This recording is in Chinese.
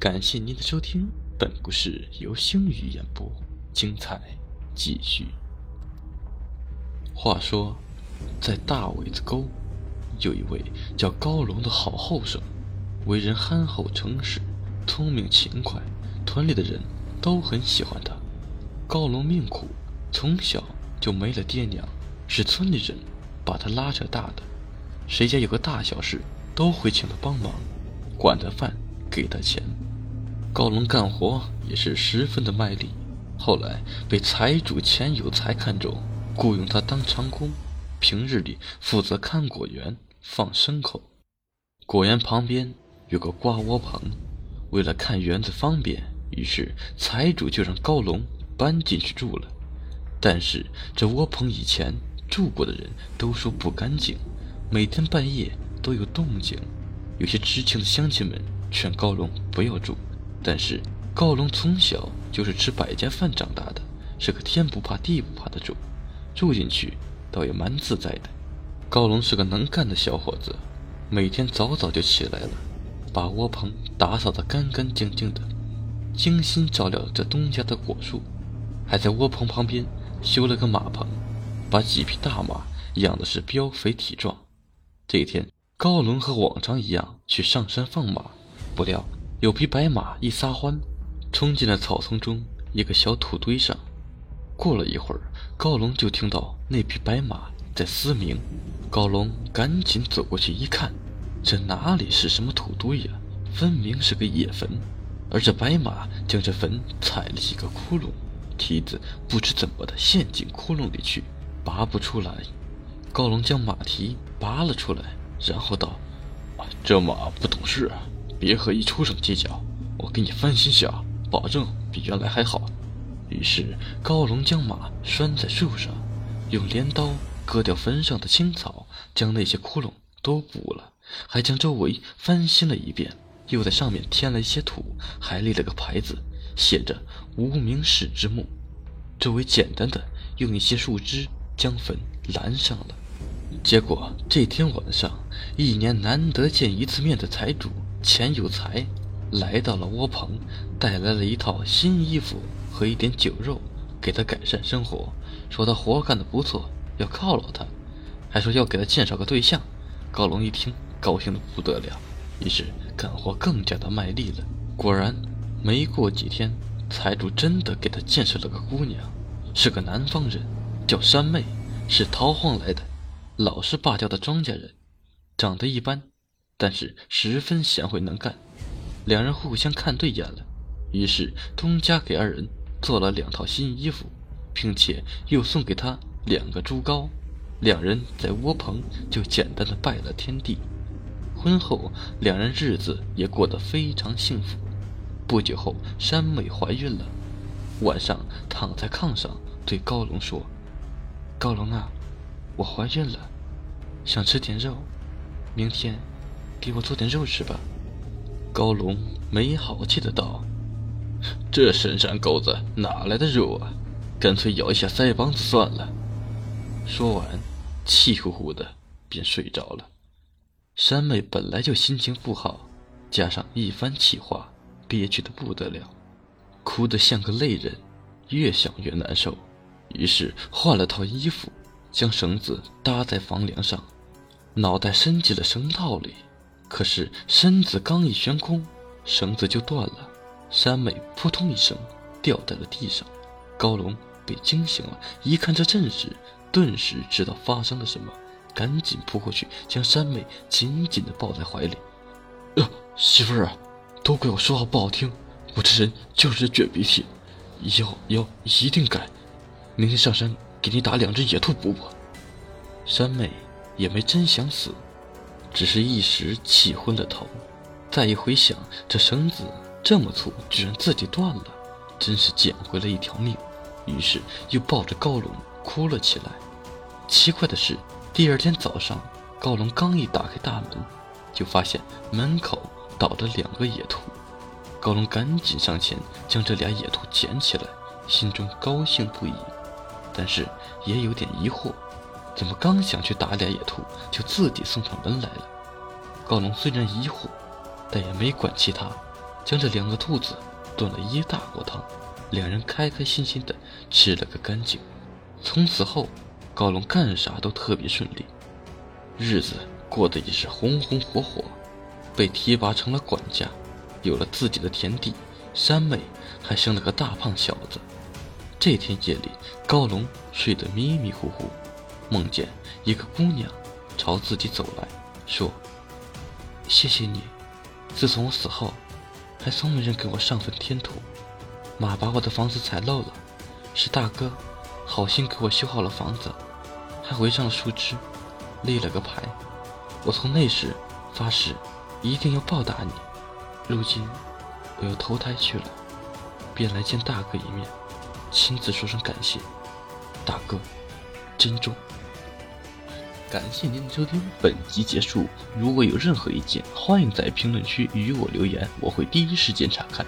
感谢您的收听，本故事由星宇演播，精彩继续。话说，在大苇子沟，有一位叫高龙的好后生，为人憨厚诚实，聪明勤快，村里的人都很喜欢他。高龙命苦，从小就没了爹娘，是村里人把他拉扯大的，谁家有个大小事，都会请他帮忙，管他饭，给他钱。高龙干活也是十分的卖力，后来被财主钱有才看中，雇佣他当长工，平日里负责看果园、放牲口。果园旁边有个瓜窝棚，为了看园子方便，于是财主就让高龙搬进去住了。但是这窝棚以前住过的人都说不干净，每天半夜都有动静，有些知情的乡亲们劝高龙不要住。但是高龙从小就是吃百家饭长大的，是个天不怕地不怕的主，住进去倒也蛮自在的。高龙是个能干的小伙子，每天早早就起来了，把窝棚打扫得干干净净的，精心照料着东家的果树，还在窝棚旁边修了个马棚，把几匹大马养的是膘肥体壮。这一天，高龙和往常一样去上山放马，不料。有匹白马一撒欢，冲进了草丛中一个小土堆上。过了一会儿，高龙就听到那匹白马在嘶鸣。高龙赶紧走过去一看，这哪里是什么土堆呀？分明是个野坟。而这白马将这坟踩了几个窟窿，蹄子不知怎么的陷进窟窿里去，拔不出来。高龙将马蹄拔了出来，然后道：“这马不懂事。”别和一畜生计较，我给你翻新下，保证比原来还好。于是高龙将马拴在树上，用镰刀割掉坟上的青草，将那些窟窿都补了，还将周围翻新了一遍，又在上面添了一些土，还立了个牌子，写着“无名氏之墓”。周围简单的用一些树枝将坟拦上了。结果这天晚上，一年难得见一次面的财主。钱有才来到了窝棚，带来了一套新衣服和一点酒肉，给他改善生活。说他活干得不错，要犒劳他，还说要给他介绍个对象。高龙一听，高兴的不得了，于是干活更加的卖力了。果然，没过几天，财主真的给他介绍了个姑娘，是个南方人，叫山妹，是逃荒来的，老实巴交的庄稼人，长得一般。但是十分贤惠能干，两人互相看对眼了，于是东家给二人做了两套新衣服，并且又送给他两个猪羔，两人在窝棚就简单的拜了天地。婚后两人日子也过得非常幸福。不久后，山妹怀孕了，晚上躺在炕上对高龙说：“高龙啊，我怀孕了，想吃点肉，明天。”给我做点肉吃吧，高龙没好气的道：“这深山沟子哪来的肉啊？干脆咬一下腮帮子算了。”说完，气呼呼的便睡着了。山妹本来就心情不好，加上一番气话，憋屈的不得了，哭得像个泪人，越想越难受，于是换了套衣服，将绳子搭在房梁上，脑袋伸进了绳套里。可是身子刚一悬空，绳子就断了，山美扑通一声掉在了地上。高龙被惊醒了，一看这阵势，顿时知道发生了什么，赶紧扑过去将山美紧紧地抱在怀里。呃，媳妇儿啊，都怪我说话不好听，我这人就是这倔鼻涕，以后以后一定改，明天上山给你打两只野兔补补。山美也没真想死。只是一时气昏了头，再一回想，这绳子这么粗，居然自己断了，真是捡回了一条命。于是又抱着高龙哭了起来。奇怪的是，第二天早上，高龙刚一打开大门，就发现门口倒着两个野兔。高龙赶紧上前将这俩野兔捡起来，心中高兴不已，但是也有点疑惑。怎么刚想去打俩野兔，就自己送上门来了？高龙虽然疑惑，但也没管其他，将这两个兔子炖了一大锅汤，两人开开心心的吃了个干净。从此后，高龙干啥都特别顺利，日子过得也是红红火火，被提拔成了管家，有了自己的田地，山妹还生了个大胖小子。这天夜里，高龙睡得迷迷糊糊，梦见一个姑娘朝自己走来说：“谢谢你，自从我死后，还从没人给我上坟添土。马把我的房子踩漏了，是大哥。”好心给我修好了房子，还围上了树枝，立了个牌。我从那时发誓，一定要报答你。如今我又投胎去了，便来见大哥一面，亲自说声感谢。大哥，珍重。感谢您的收听，本集结束。如果有任何意见，欢迎在评论区与我留言，我会第一时间查看。